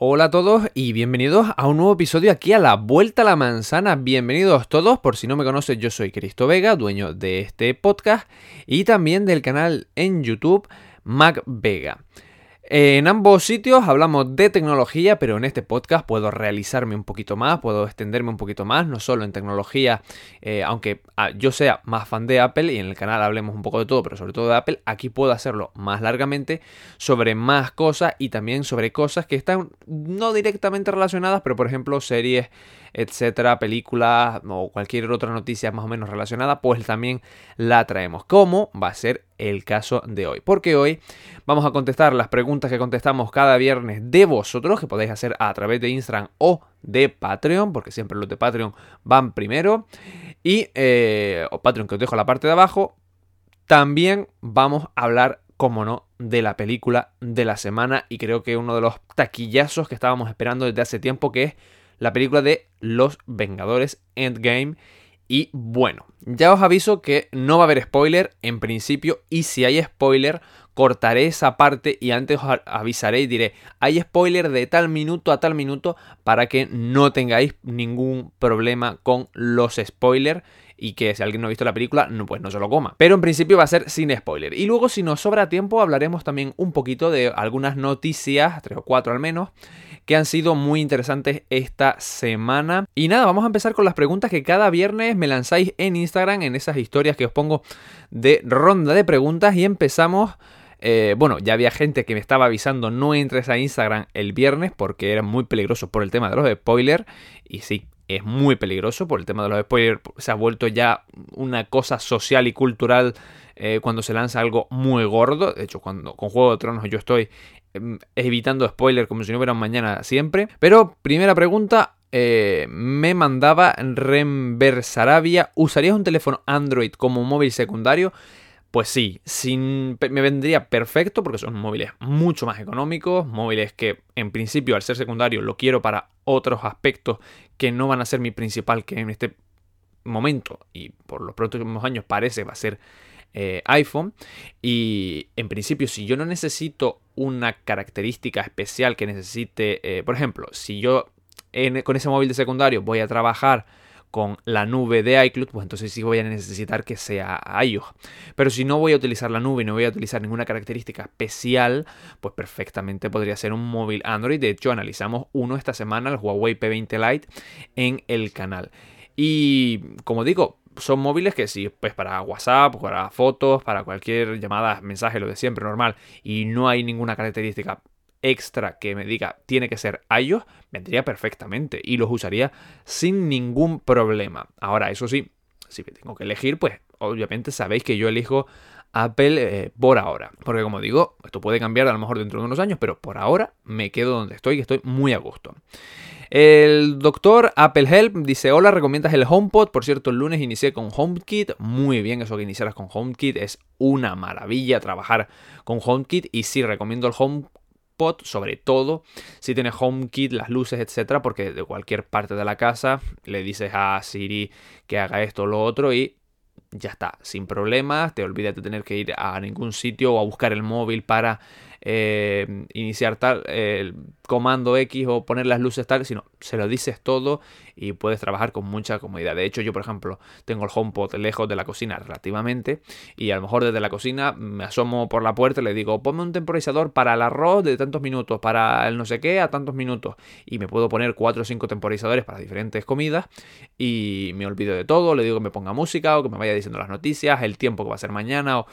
Hola a todos y bienvenidos a un nuevo episodio aquí a la Vuelta a la Manzana. Bienvenidos todos, por si no me conoces, yo soy Cristo Vega, dueño de este podcast y también del canal en YouTube Mac Vega. En ambos sitios hablamos de tecnología, pero en este podcast puedo realizarme un poquito más, puedo extenderme un poquito más, no solo en tecnología, eh, aunque ah, yo sea más fan de Apple y en el canal hablemos un poco de todo, pero sobre todo de Apple, aquí puedo hacerlo más largamente sobre más cosas y también sobre cosas que están no directamente relacionadas, pero por ejemplo series etcétera, películas o cualquier otra noticia más o menos relacionada, pues también la traemos. Como va a ser el caso de hoy. Porque hoy vamos a contestar las preguntas que contestamos cada viernes de vosotros, que podéis hacer a través de Instagram o de Patreon, porque siempre los de Patreon van primero. Y, eh, o Patreon que os dejo en la parte de abajo. También vamos a hablar, como no, de la película de la semana. Y creo que uno de los taquillazos que estábamos esperando desde hace tiempo, que es la película de Los Vengadores Endgame. Y bueno, ya os aviso que no va a haber spoiler en principio y si hay spoiler cortaré esa parte y antes os avisaré y diré, hay spoiler de tal minuto a tal minuto para que no tengáis ningún problema con los spoilers y que si alguien no ha visto la película, no, pues no se lo coma. Pero en principio va a ser sin spoiler. Y luego si nos sobra tiempo hablaremos también un poquito de algunas noticias, tres o cuatro al menos, que han sido muy interesantes esta semana. Y nada, vamos a empezar con las preguntas que cada viernes me lanzáis en Instagram, en esas historias que os pongo de ronda de preguntas. Y empezamos... Eh, bueno, ya había gente que me estaba avisando no entres a Instagram el viernes porque era muy peligroso por el tema de los spoilers. Y sí, es muy peligroso por el tema de los spoilers. Se ha vuelto ya una cosa social y cultural eh, cuando se lanza algo muy gordo. De hecho, cuando con Juego de Tronos yo estoy Em, evitando spoilers como si no hubiera un mañana siempre. Pero, primera pregunta, eh, me mandaba Rember Sarabia, ¿usarías un teléfono Android como móvil secundario? Pues sí, me vendría perfecto porque son móviles mucho más económicos, móviles que en principio al ser secundario lo quiero para otros aspectos que no van a ser mi principal, que en este momento y por los próximos años parece va a ser eh, iPhone. Y en principio, si yo no necesito una característica especial que necesite, eh, por ejemplo, si yo con ese móvil de secundario voy a trabajar con la nube de iCloud, pues entonces sí voy a necesitar que sea iOS. Pero si no voy a utilizar la nube y no voy a utilizar ninguna característica especial, pues perfectamente podría ser un móvil Android. De hecho, analizamos uno esta semana, el Huawei P20 Lite, en el canal. Y como digo, son móviles que sí, pues para WhatsApp, para fotos, para cualquier llamada, mensaje, lo de siempre, normal, y no hay ninguna característica extra que me diga tiene que ser iOS, vendría perfectamente y los usaría sin ningún problema. Ahora, eso sí, si me tengo que elegir, pues obviamente sabéis que yo elijo Apple eh, por ahora. Porque como digo, esto puede cambiar a lo mejor dentro de unos años, pero por ahora me quedo donde estoy y estoy muy a gusto. El doctor Apple Help dice, hola, ¿recomiendas el HomePod? Por cierto, el lunes inicié con HomeKit. Muy bien eso que iniciaras con HomeKit. Es una maravilla trabajar con HomeKit. Y sí, recomiendo el Sobre todo si tienes HomeKit, las luces, etcétera, porque de cualquier parte de la casa le dices a Siri que haga esto o lo otro y ya está, sin problemas, te olvidas de tener que ir a ningún sitio o a buscar el móvil para eh, iniciar tal, el comando X o poner las luces tal, sino se lo dices todo y puedes trabajar con mucha comodidad. De hecho, yo, por ejemplo, tengo el HomePod lejos de la cocina relativamente y a lo mejor desde la cocina me asomo por la puerta y le digo, ponme un temporizador para el arroz de tantos minutos, para el no sé qué a tantos minutos y me puedo poner 4 o 5 temporizadores para diferentes comidas y me olvido de todo, le digo que me ponga música o que me vaya diciendo las noticias, el tiempo que va a ser mañana o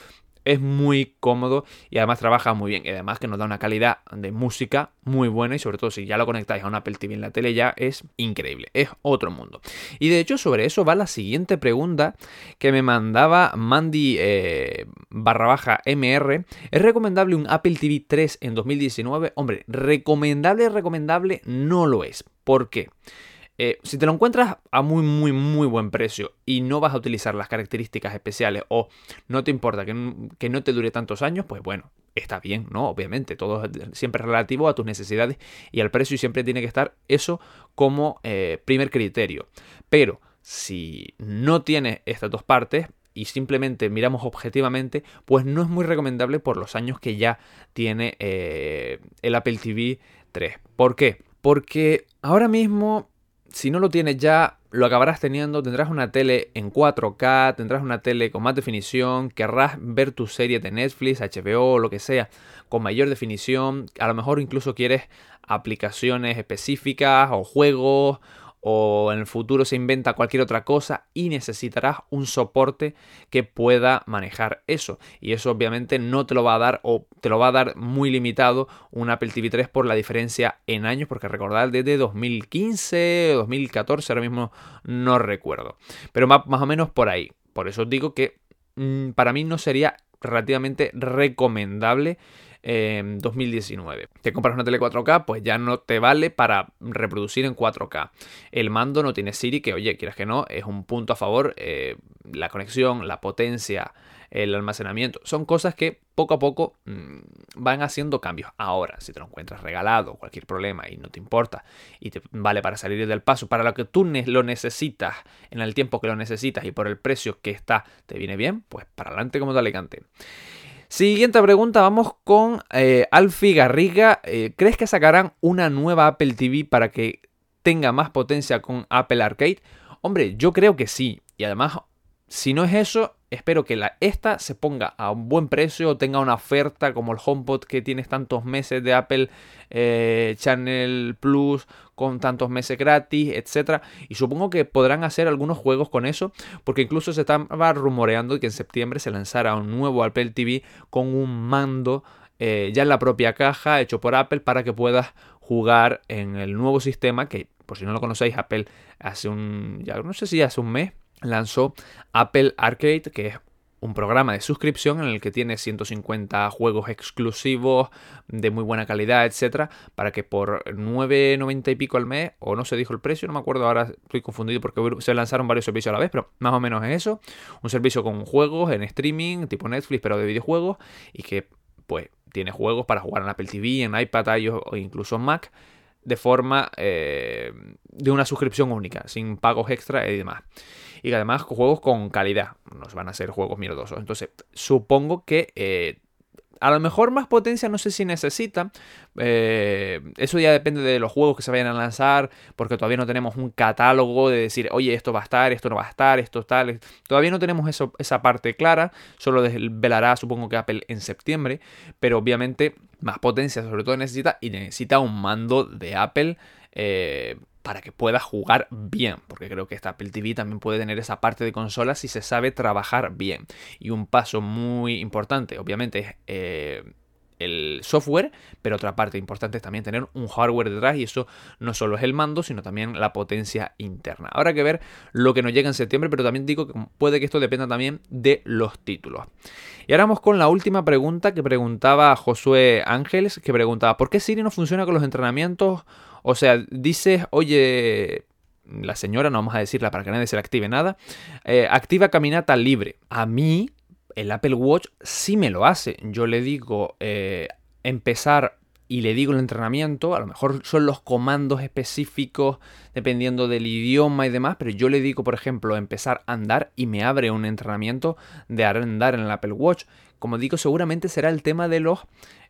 es muy cómodo y además trabaja muy bien. Y además que nos da una calidad de música muy buena y sobre todo si ya lo conectáis a un Apple TV en la tele ya es increíble, es otro mundo. Y de hecho sobre eso va la siguiente pregunta que me mandaba Mandy eh, barra baja MR. ¿Es recomendable un Apple TV 3 en 2019? Hombre, recomendable, recomendable no lo es. ¿Por qué? Eh, si te lo encuentras a muy, muy, muy buen precio y no vas a utilizar las características especiales o no te importa que, no te dure tantos años, pues bueno, está bien, ¿no? Obviamente, todo es siempre relativo a tus necesidades y al precio y siempre tiene que estar eso como eh, primer criterio. Pero si no tienes estas dos partes, y simplemente miramos objetivamente, pues no es muy recomendable por los años que ya tiene eh, el Apple TV 3. ¿Por qué? Porque ahora mismo, si no lo tienes ya, lo acabarás teniendo, tendrás una tele en 4K, tendrás una tele con más definición, querrás ver tu serie de Netflix, HBO lo que sea con mayor definición, a lo mejor incluso quieres aplicaciones específicas o juegos o en el futuro se inventa cualquier otra cosa y necesitarás un soporte que pueda manejar eso. Y eso obviamente no te lo va a dar o te lo va a dar muy limitado un Apple TV 3 por la diferencia en años, porque recordar desde 2015 o 2014, ahora mismo no recuerdo. Pero más, más o menos por ahí. Por eso os digo que mm, para mí no sería relativamente recomendable 2019. Te compras una tele 4K, pues ya no te vale para reproducir en 4K. El mando no tiene Siri, que oye, quieras que no, es un punto a favor. Eh, la conexión, la potencia, el almacenamiento, son cosas que poco a poco mm, van haciendo cambios. Ahora, si te lo encuentras regalado, cualquier problema y no te importa y te vale para salir del paso, para lo que tú lo necesitas en el tiempo que lo necesitas y por el precio que está, te viene bien, pues para adelante como te alicante. Siguiente pregunta, vamos con eh, Alfie Garriga. Eh, ¿Crees que sacarán una nueva Apple TV para que tenga más potencia con Apple Arcade? Hombre, yo creo que sí. Y además, si no es eso, espero que la, esta se ponga a un buen precio, tenga una oferta como el HomePod que tienes tantos meses de Apple eh, Channel Plus con tantos meses gratis, etcétera. Y supongo que podrán hacer algunos juegos con eso, porque incluso se estaba rumoreando que en septiembre se lanzara un nuevo Apple TV con un mando eh, ya en la propia caja hecho por Apple para que puedas jugar en el nuevo sistema que por si no lo conocéis Apple hace un ya no sé si hace un mes lanzó Apple Arcade, que es un programa de suscripción en el que tiene 150 juegos exclusivos de muy buena calidad, etcétera, para que por 9.90 y pico al mes, o no se dijo el precio, no me acuerdo, ahora estoy confundido porque se lanzaron varios servicios a la vez, pero más o menos es eso, un servicio con juegos en streaming, tipo Netflix, pero de videojuegos, y que pues tiene juegos para jugar en Apple TV, en iPad, iOS o incluso en Mac, de forma eh, de una suscripción única, sin pagos extra y demás y además juegos con calidad. Nos van a ser juegos mierdosos. Entonces, supongo que eh, a lo mejor más potencia no sé si necesita. Eh, eso ya depende de los juegos que se vayan a lanzar. Porque todavía no tenemos un catálogo de decir, oye, esto va a estar, esto no va a estar, esto tal. Todavía no tenemos eso, esa parte clara. Solo desvelará, supongo que Apple en septiembre. Pero obviamente más potencia sobre todo necesita. Y necesita un mando de Apple. Eh, para que pueda jugar bien, porque creo que esta Apple TV también puede tener esa parte de consola si se sabe trabajar bien. Y un paso muy importante, obviamente, es eh, el software, pero otra parte importante es también tener un hardware detrás y eso no solo es el mando, sino también la potencia interna. Habrá que ver lo que nos llega en septiembre, pero también digo que puede que esto dependa también de los títulos. Y ahora vamos con la última pregunta que preguntaba Josué Ángeles, que preguntaba, ¿por qué Siri no funciona con los entrenamientos o sea, dices, oye, la señora, no vamos a decirla para que nadie se le active nada, eh, activa caminata libre. A mí, el Apple Watch sí me lo hace. Yo le digo eh, empezar y le digo el entrenamiento, a lo mejor son los comandos específicos dependiendo del idioma y demás, pero yo le digo, por ejemplo, empezar a andar y me abre un entrenamiento de andar en el Apple Watch. Como digo, seguramente será el tema de los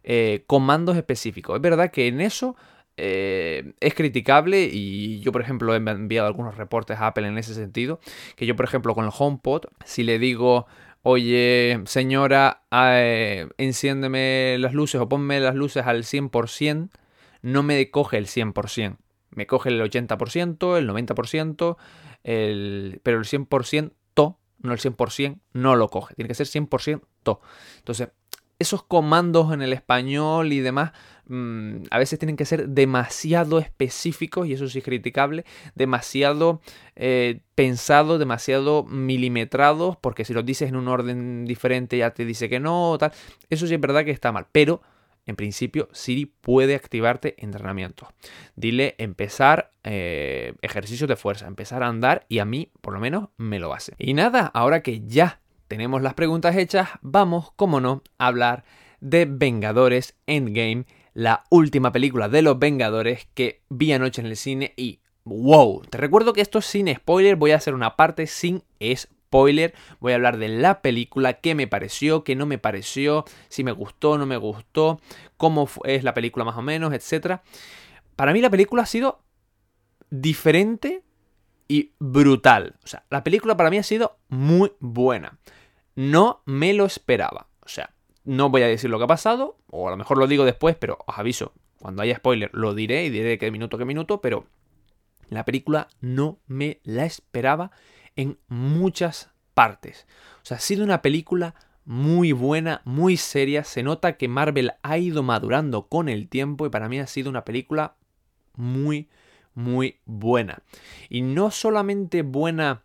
eh, comandos específicos. Es verdad que en eso eh, es criticable y yo por ejemplo he enviado algunos reportes a Apple en ese sentido, que yo por ejemplo con el HomePod, si le digo, oye señora, eh, enciéndeme las luces o ponme las luces al 100%, no me coge el 100%, me coge el 80%, el 90%, el, pero el 100% no el 100%, no lo coge, tiene que ser 100% Entonces, esos comandos en el español y demás mm, a veces tienen que ser demasiado específicos, y eso sí es criticable, demasiado eh, pensados, demasiado milimetrados, porque si los dices en un orden diferente ya te dice que no, tal. Eso sí es verdad que está mal, pero en principio Siri puede activarte entrenamientos. Dile empezar eh, ejercicios de fuerza, empezar a andar y a mí por lo menos me lo hace. Y nada, ahora que ya tenemos las preguntas hechas, vamos, como no, a hablar de Vengadores Endgame, la última película de los Vengadores que vi anoche en el cine y wow, te recuerdo que esto es sin spoiler, voy a hacer una parte sin spoiler, voy a hablar de la película, qué me pareció, qué no me pareció, si me gustó, no me gustó, cómo es la película más o menos, etc. Para mí la película ha sido diferente y brutal. O sea, la película para mí ha sido muy buena. No me lo esperaba. O sea, no voy a decir lo que ha pasado, o a lo mejor lo digo después, pero os aviso, cuando haya spoiler lo diré y diré qué minuto qué minuto, pero la película no me la esperaba en muchas partes. O sea, ha sido una película muy buena, muy seria. Se nota que Marvel ha ido madurando con el tiempo y para mí ha sido una película muy, muy buena. Y no solamente buena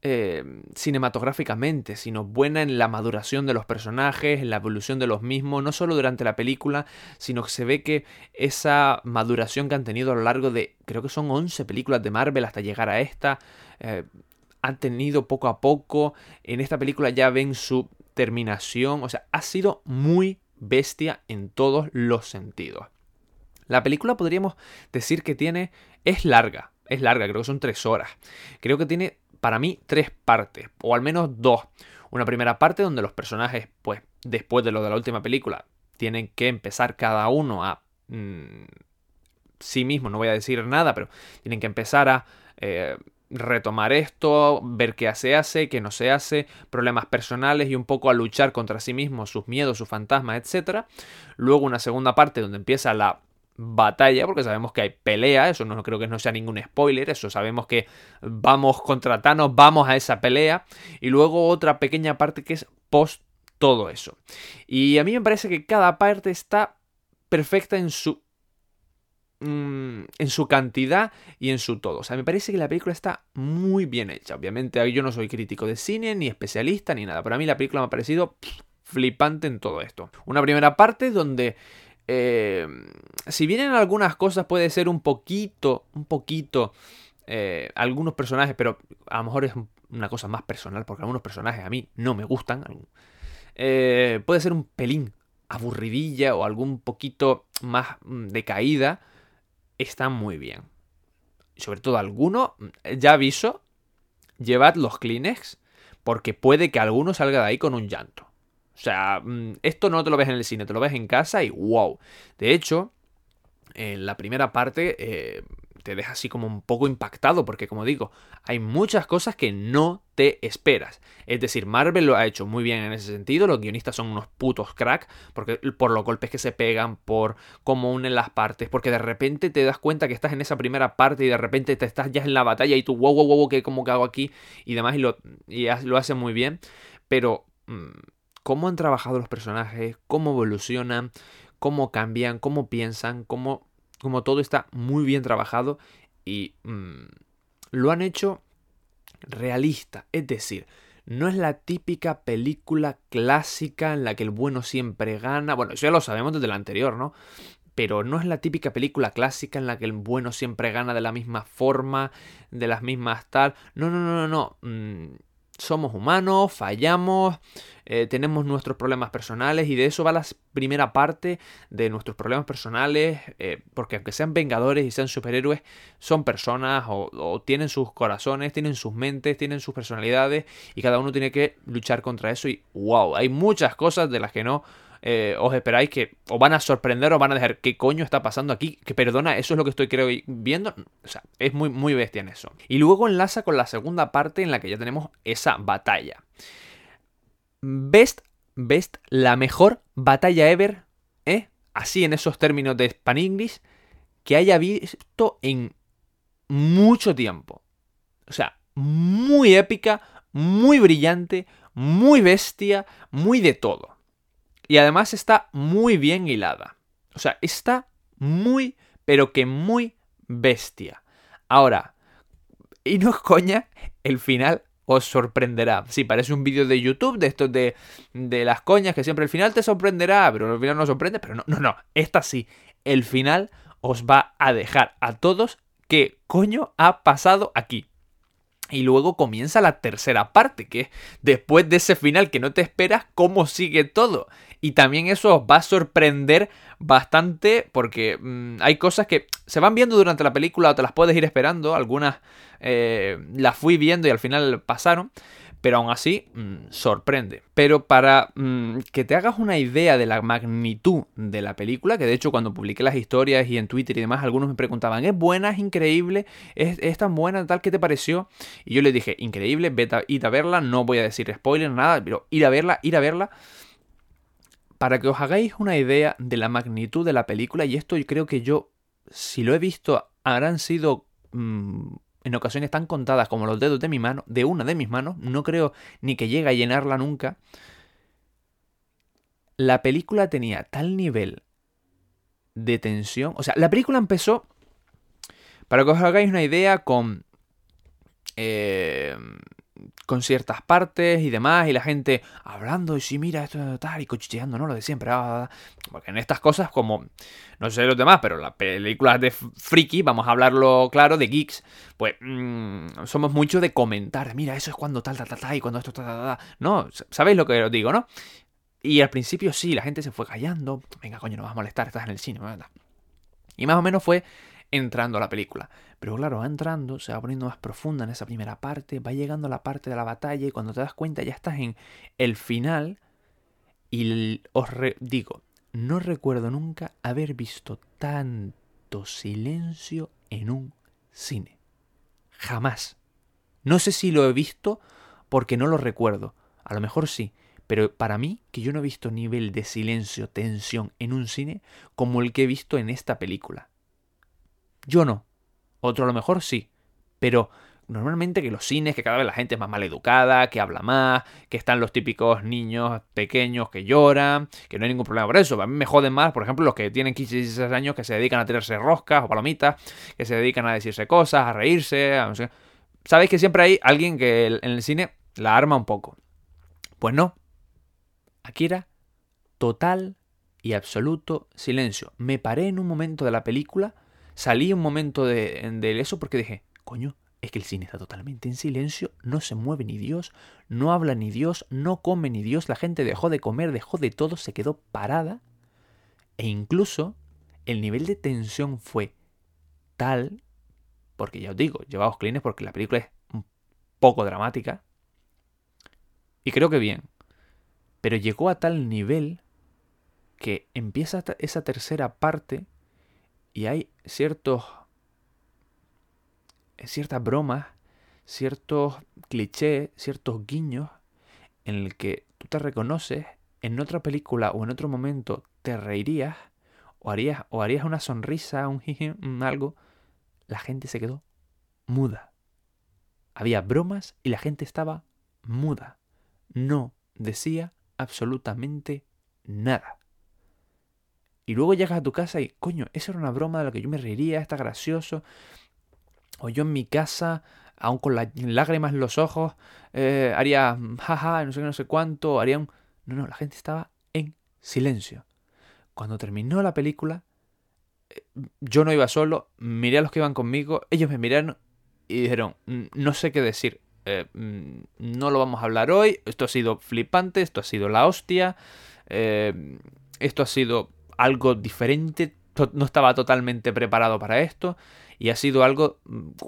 eh, cinematográficamente, sino buena en la maduración de los personajes, en la evolución de los mismos, no solo durante la película, sino que se ve que esa maduración que han tenido a lo largo de, creo que son 11 películas de Marvel hasta llegar a esta, eh, han tenido poco a poco, en esta película ya ven su terminación, o sea, ha sido muy bestia en todos los sentidos. La película podríamos decir que tiene, es larga, es larga, creo que son tres horas. Creo que tiene para mí tres partes, o al menos dos. Una primera parte donde los personajes, pues después de lo de la última película, tienen que empezar cada uno a mm, sí mismo, no voy a decir nada, pero tienen que empezar a eh, retomar esto, ver qué se hace, qué no se hace, problemas personales y un poco a luchar contra sí mismos, sus miedos, sus fantasmas, etc. Luego una segunda parte donde empieza la batalla, porque sabemos que hay pelea, eso no creo que no sea ningún spoiler, eso sabemos que vamos contra Thanos, vamos a esa pelea, y luego otra pequeña parte que es post todo eso. Y a mí me parece que cada parte está perfecta en su mm, en su cantidad y en su todo. O sea, me parece que la película está muy bien hecha. Obviamente yo no soy crítico de cine, ni especialista, ni nada. Pero a mí la película me ha parecido flipante en todo esto. Una primera parte donde eh, si bien en algunas cosas puede ser un poquito, un poquito, eh, algunos personajes, pero a lo mejor es una cosa más personal, porque algunos personajes a mí no me gustan, eh, puede ser un pelín aburridilla o algún poquito más mm, de caída, está muy bien. Sobre todo algunos, ya aviso, llevad los Kleenex, porque puede que alguno salga de ahí con un llanto. O sea, mm, esto no te lo ves en el cine, te lo ves en casa y wow. De hecho, en la primera parte eh, te deja así como un poco impactado porque como digo, hay muchas cosas que no te esperas. Es decir, Marvel lo ha hecho muy bien en ese sentido, los guionistas son unos putos crack porque por los golpes que se pegan, por cómo unen las partes, porque de repente te das cuenta que estás en esa primera parte y de repente te estás ya en la batalla y tú wow wow wow, ¿qué como que hago aquí? y demás y lo y lo hace muy bien, pero mm, cómo han trabajado los personajes, cómo evolucionan, cómo cambian, cómo piensan, cómo, todo está muy bien trabajado y mm, lo han hecho realista. Es decir, no es la típica película clásica en la que el bueno siempre gana. Bueno, eso ya lo sabemos desde la anterior, ¿no? Pero no es la típica película clásica en la que el bueno siempre gana de la misma forma, de las mismas tal. No, no, no, no, no. Mm, somos humanos, fallamos, eh, tenemos nuestros problemas personales y de eso va la primera parte de nuestros problemas personales, eh, porque aunque sean vengadores y sean superhéroes, son personas o, tienen sus corazones, tienen sus mentes, tienen sus personalidades y cada uno tiene que luchar contra eso y wow, hay muchas cosas de las que no eh, os esperáis que os van a sorprender o van a dejar qué coño está pasando aquí. Que perdona, eso es lo que estoy viendo. O sea, es muy, muy bestia en eso. Y luego enlaza con la segunda parte en la que ya tenemos esa batalla. Best, best, la mejor batalla ever, ¿eh? Así en esos términos de Span English, que haya visto en mucho tiempo. O sea, muy épica, muy brillante, muy bestia, muy de todo. Y además está muy bien hilada. O sea, está muy, pero que muy bestia. Ahora, y no es coña, el final os sorprenderá. Sí, parece un vídeo de YouTube de estos de, de las coñas que siempre el final te sorprenderá, pero el final no sorprende, pero no, no, no, esta sí. El final os va a dejar a todos qué coño ha pasado aquí. Y luego comienza la tercera parte, que es después de ese final que no te esperas, cómo sigue todo. Y también eso os va a sorprender bastante porque mm, hay cosas que se van viendo durante la película o te las puedes ir esperando, algunas eh, las fui viendo y al final pasaron, pero aún así mm, sorprende. Pero para mm, que te hagas una idea de la magnitud de la película, que de hecho cuando publiqué las historias y en Twitter y demás, algunos me preguntaban, ¿es buena, es increíble, es, tan buena, tal, ¿qué te pareció? Y yo les dije, increíble, vete a, ir a verla, no voy a decir spoiler, nada, pero ir a verla, ir a verla. Para que os hagáis una idea de la magnitud de la película, y esto creo que yo, si lo he visto, habrán sido mm, en ocasiones tan contadas como los dedos de mi mano, de una de mis manos, no creo ni que llegue a llenarla nunca. La película tenía tal nivel de tensión, o sea, la película empezó, para que os hagáis una idea, con eh, con ciertas partes y demás, y la gente hablando, y sí, mira, esto tal, y cochicheando, ¿no? Lo de siempre. Ah, porque en estas cosas, como, no sé los demás, pero las películas de friki, vamos a hablarlo claro, de geeks, pues mm, somos mucho de comentar, mira, eso es cuando tal, tal, tal, tal, y cuando esto, tal, tal, tal. No, ¿sabéis lo que os digo, no? Y al principio sí, la gente se fue callando, venga, coño, no vas a molestar, estás en el cine, ¿verdad? Y más o menos fue entrando a la película. Pero claro, va entrando, se va poniendo más profunda en esa primera parte, va llegando a la parte de la batalla y cuando te das cuenta ya estás en el final y os digo, no recuerdo nunca haber visto tanto silencio en un cine. Jamás. No sé si lo he visto porque no lo recuerdo. A lo mejor sí. Pero para mí, que yo no he visto nivel de silencio, tensión en un cine como el que he visto en esta película. Yo no. Otro a lo mejor sí. Pero normalmente que los cines, que cada vez la gente es más mal educada, que habla más, que están los típicos niños pequeños que lloran, que no hay ningún problema por eso. A mí me joden más, por ejemplo, los que tienen 15 y 16 años que se dedican a tirarse roscas o palomitas, que se dedican a decirse cosas, a reírse. Sabéis que siempre hay alguien que en el cine la arma un poco. Pues no. Aquí era total y absoluto silencio. Me paré en un momento de la película salí un momento de, eso porque dije, coño, es que el cine está totalmente en silencio, no se mueve ni Dios, no habla ni Dios, no come ni Dios, la gente dejó de comer, dejó de todo, se quedó parada. E incluso el nivel de tensión fue tal, porque ya os digo, llevaos clines porque la película es un poco dramática. Y creo que bien. Pero llegó a tal nivel que empieza esa tercera parte y hay ciertos ciertas bromas, ciertos clichés, ciertos guiños en el que tú te reconoces, en otra película o en otro momento te reirías o harías, o harías una sonrisa, un algo, la gente se quedó muda. Había bromas y la gente estaba muda. No decía absolutamente nada. Y luego llegas a tu casa y, coño, esa era una broma de la que yo me reiría, está gracioso. O yo en mi casa, aún con las lágrimas en los ojos, eh, haría jaja, no sé qué, no sé cuánto, haría un... No, no, la gente estaba en silencio. Cuando terminó la película, eh, yo no iba solo, miré a los que iban conmigo, ellos me miraron y dijeron, no sé qué decir, eh, mm, no lo vamos a hablar hoy, esto ha sido flipante, esto ha sido la hostia, esto ha sido algo diferente, no estaba totalmente preparado para esto y ha sido algo,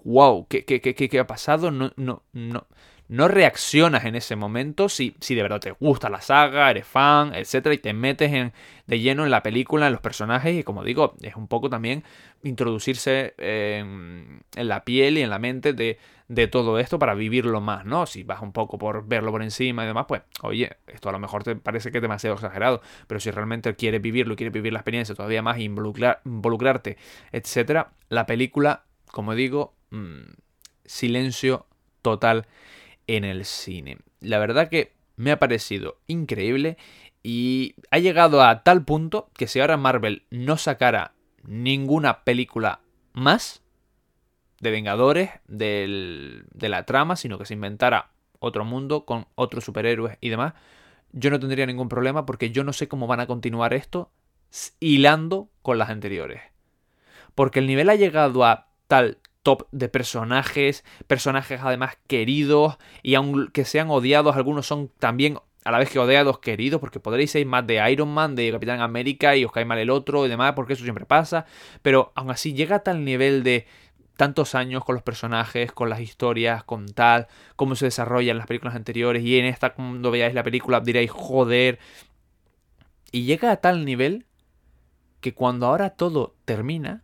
wow, ¿qué, qué, qué, qué ha pasado? No, no, no, no reaccionas en ese momento si, si de verdad te gusta la saga, eres fan, etcétera, y te metes de lleno en la película, en los personajes, y como digo, es un poco también introducirse en, en la piel y en la mente de, de todo esto para vivirlo más, ¿no? Si vas un poco por verlo por encima y demás, pues, oye, esto a lo mejor te parece que es demasiado exagerado, pero si realmente quieres vivirlo, quieres vivir la experiencia todavía más, involucrar, involucrarte, etcétera, la película, como digo, mm, silencio total en el cine. La verdad que me ha parecido increíble y ha llegado a tal punto que si ahora Marvel no sacara ninguna película más, de Vengadores, de la trama, sino que se inventara otro mundo con otros superhéroes y demás, yo no tendría ningún problema porque yo no sé cómo van a continuar esto hilando con las anteriores. Porque el nivel ha llegado a tal top de personajes, personajes además queridos y aunque sean odiados, algunos son también a la vez que odiados queridos, porque podréis ser más de Iron Man, de Capitán América y os cae mal el otro y demás, porque eso siempre pasa, pero aún así llega a tal nivel de tantos años con los personajes, con las historias, con tal, cómo se desarrollan las películas anteriores y en esta cuando veáis la película diréis joder. Y llega a tal nivel que cuando ahora todo termina,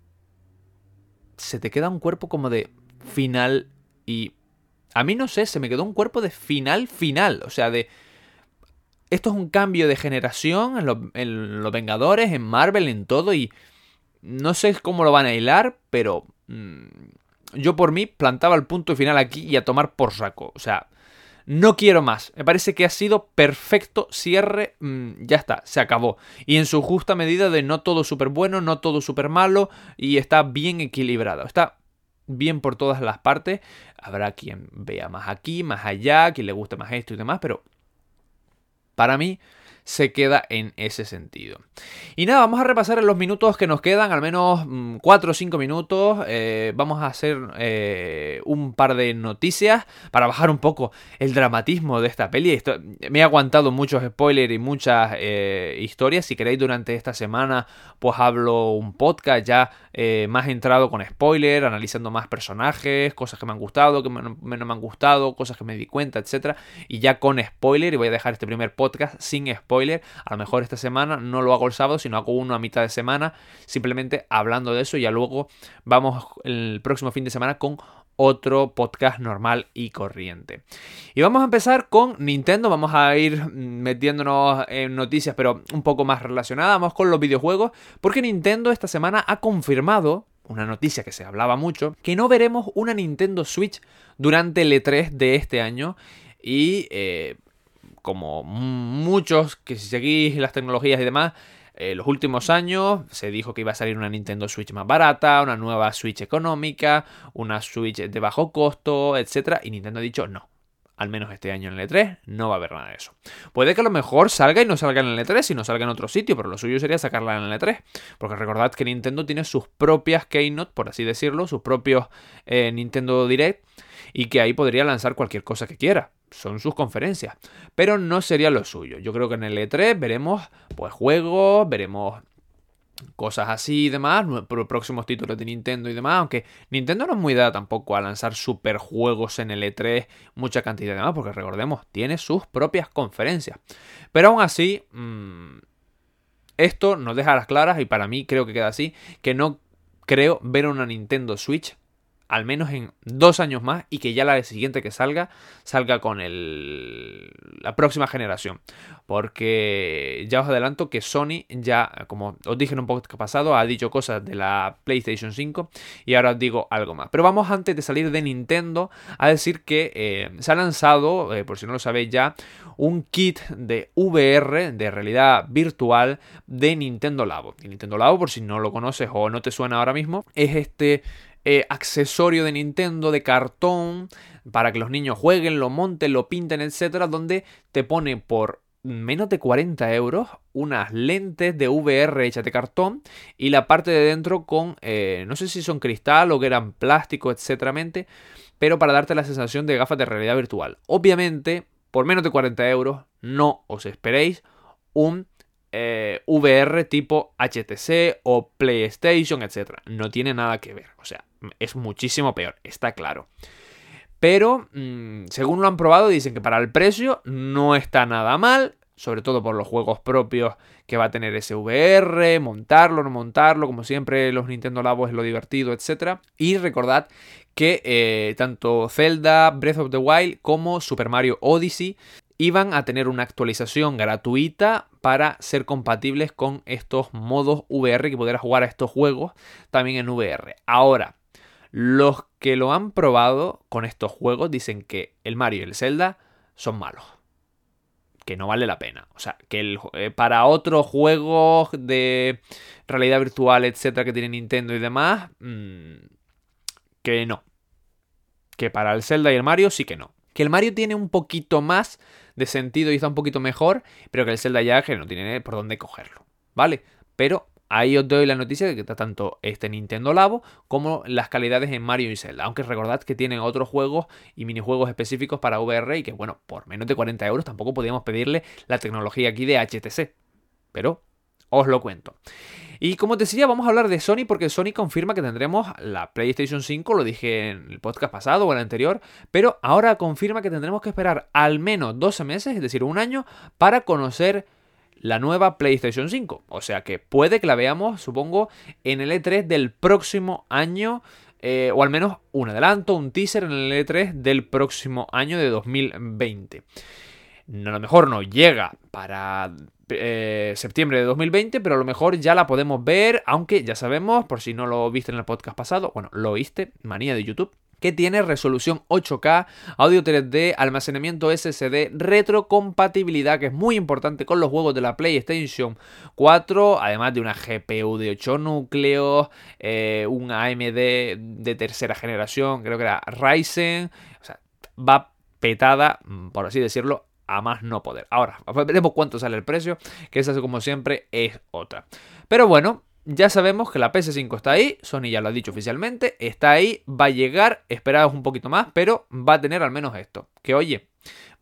se te queda un cuerpo como de final y... A mí no sé, se me quedó un cuerpo de final final, o sea, de esto es un cambio de generación en, los Vengadores, en Marvel, en todo. Y no sé cómo lo van a hilar, pero yo por mí plantaba el punto final aquí y a tomar por saco. O sea, no quiero más. Me parece que ha sido perfecto cierre. Mm, ya está, se acabó. Y en su justa medida de no todo súper bueno, no todo súper malo. Y está bien equilibrado. Está bien por todas las partes. Habrá quien vea más aquí, más allá, quien le guste más esto y demás, pero para mí se queda en ese sentido. Y nada, vamos a repasar los minutos que nos quedan, al menos 4 mm, o 5 minutos. Eh, vamos a hacer eh, un par de noticias para bajar un poco el dramatismo de esta peli. me he aguantado muchos spoilers y muchas eh, historias. Si queréis, durante esta semana, pues hablo un podcast ya más entrado con spoiler, analizando más personajes, cosas que me han gustado, que no me han gustado, cosas que me di cuenta, etc. Y ya con spoiler, y voy a dejar este primer podcast sin spoiler a lo mejor esta semana no lo hago el sábado, sino hago uno a mitad de semana, simplemente hablando de eso. Y ya luego vamos el próximo fin de semana con otro podcast normal y corriente. Y vamos a empezar con Nintendo, vamos a ir metiéndonos en noticias pero un poco más relacionadas, vamos con los videojuegos, porque Nintendo esta semana ha confirmado, una noticia que se hablaba mucho, que no veremos una Nintendo Switch durante el E3 de este año y eh, como muchos que si seguís las tecnologías y demás, eh, los últimos años se dijo que iba a salir una Nintendo Switch más barata, una nueva Switch económica, una Switch de bajo costo, etc. Y Nintendo ha dicho no. Al menos este año en el E3 no va a haber nada de eso. Puede que a lo mejor salga y no salga en el E3, sino salga en otro sitio, pero lo suyo sería sacarla en el E3. Porque recordad que Nintendo tiene sus propias Keynote, por así decirlo, sus propios eh, Nintendo Direct, y que ahí podría lanzar cualquier cosa que quiera son sus conferencias, pero no sería lo suyo. Yo creo que en el E3 veremos pues juegos, veremos cosas así y demás, próximos títulos de Nintendo y demás, aunque Nintendo no es muy dada tampoco a lanzar super juegos en el E3, mucha cantidad de demás, porque recordemos, tiene sus propias conferencias. Pero aún así, mm, esto nos deja las claras, y para mí creo que queda así, que no creo ver una Nintendo Switch al menos en dos años más y que ya la siguiente que salga salga con el, la próxima generación. Porque ya os adelanto que Sony ya, como os dije en un podcast pasado, ha dicho cosas de la PlayStation 5 y ahora os digo algo más. Pero vamos antes de salir de Nintendo a decir que eh, se ha lanzado, eh, por si no lo sabéis ya, un kit de VR, de realidad virtual de Nintendo Labo. Y Nintendo Labo, por si no lo conoces o no te suena ahora mismo, es este eh, accesorio de Nintendo de cartón para que los niños jueguen, lo monten, lo pinten, etcétera, donde te pone por menos de 40 euros unas lentes de VR hechas de cartón y la parte de dentro con, eh, no sé si son cristal o que eran plástico, etcétera, pero para darte la sensación de gafas de realidad virtual. Obviamente, por menos de 40 euros, no os esperéis un eh, VR tipo HTC o PlayStation, etc. No tiene nada que ver. O sea, es muchísimo peor, está claro. Pero, mm, según lo han probado, dicen que para el precio no está nada mal, sobre todo por los juegos propios que va a tener ese VR, montarlo, no montarlo, como siempre los Nintendo Labo es lo divertido, etc. Y recordad que eh, tanto Zelda, Breath of the Wild como Super Mario Odyssey iban a tener una actualización gratuita para ser compatibles con estos modos VR que pudieras jugar a estos juegos también en VR. Ahora, los que lo han probado con estos juegos dicen que el Mario y el Zelda son malos. Que no vale la pena. O sea, que eh, para otros juegos de realidad virtual, etcétera, que tiene Nintendo y demás, mm, que no. Que para el Zelda y el Mario sí que no. Que el Mario tiene un poquito más de sentido y está un poquito mejor, pero que el Zelda ya que no tiene por dónde cogerlo, ¿vale? Pero ahí os doy la noticia de que está tanto este Nintendo Labo como las calidades en Mario y Zelda. Aunque recordad que tienen otros juegos y minijuegos específicos para VR y que, bueno, por menos de 40 euros tampoco podíamos pedirle la tecnología aquí de HTC. Pero os lo cuento. Y como te decía, vamos a hablar de Sony porque Sony confirma que tendremos la PlayStation 5, lo dije en el podcast pasado o el anterior, pero ahora confirma que tendremos que esperar al menos 12 meses, es decir, un año, para conocer la nueva PlayStation 5. O sea que puede que la veamos, supongo, en el E3 del próximo año. Eh, o al menos un adelanto, un teaser en el E3 del próximo año de 2020. A lo mejor no llega para eh, septiembre de 2020, pero a lo mejor ya la podemos ver, aunque ya sabemos, por si no lo viste en el podcast pasado, bueno, lo viste, manía de YouTube, que tiene resolución 8K, audio 3D, almacenamiento SSD, retrocompatibilidad, que es muy importante con los juegos de la PlayStation 4, además de una GPU de 8 núcleos, eh, un AMD de tercera generación, creo que era Ryzen, o sea, va petada, por así decirlo, a más no poder. Ahora, veremos cuánto sale el precio, que esa como siempre es otra. Pero bueno, ya sabemos que la PS5 está ahí, Sony ya lo ha dicho oficialmente, está ahí, va a llegar, esperados un poquito más, pero va a tener al menos esto, que oye,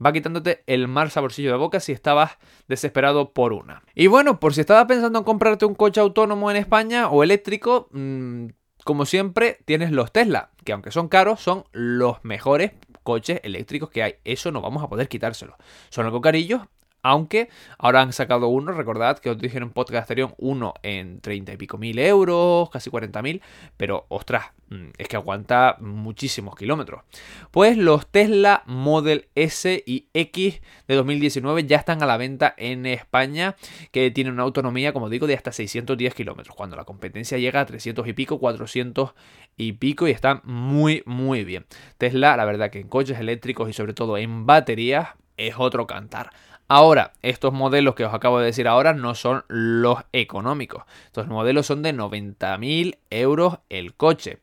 va quitándote el mal saborcillo de boca si estabas desesperado por una. Y bueno, por si estabas pensando en comprarte un coche autónomo en España o eléctrico, mmm, como siempre, tienes los Tesla, que aunque son caros, son los mejores coches eléctricos que hay. Eso no vamos a poder quitárselo. Son algo carillos, aunque ahora han sacado uno, recordad que os dije en un podcast uno en 30 y pico mil euros, casi 40 mil, pero ostras, mm, es que aguanta muchísimos kilómetros. Pues los Tesla Model S y X de 2019 ya están a la venta en España, que tienen una autonomía, como digo, de hasta 610 kilómetros, cuando la competencia llega a 300 y pico, 400 y pico, y están muy, muy bien. Tesla, la verdad que en coches eléctricos y sobre todo en baterías, es otro cantar. Ahora, estos modelos que os acabo de decir ahora no son los económicos. Estos modelos son de 90.000 euros el coche.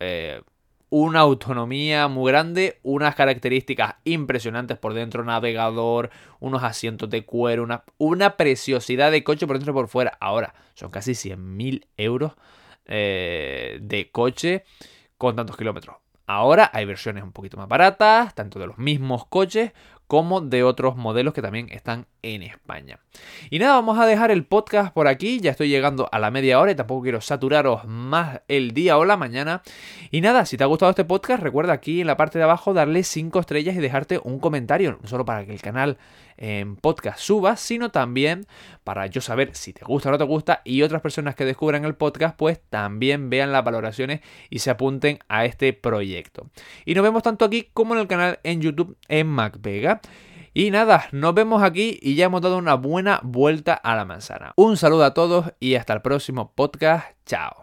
Eh, una autonomía muy grande, unas características impresionantes por dentro, navegador, unos asientos de cuero, una, preciosidad de coche por dentro y por fuera. Ahora, son casi 100.000 euros eh, de coche con tantos kilómetros. Ahora hay versiones un poquito más baratas, tanto de los mismos coches como de otros modelos que también están en España. Y nada, vamos a dejar el podcast por aquí, ya estoy llegando a la media hora y tampoco quiero saturaros más el día o la mañana. Y nada, si te ha gustado este podcast, recuerda aquí en la parte de abajo darle 5 estrellas y dejarte un comentario, no solo para que el canal en podcast suba, sino también para yo saber si te gusta o no te gusta y otras personas que descubran el podcast pues también vean las valoraciones y se apunten a este proyecto. Y nos vemos tanto aquí como en el canal en YouTube en MacVega. Y nada, nos vemos aquí y ya hemos dado una buena vuelta a la manzana. Un saludo a todos y hasta el próximo podcast. Chao.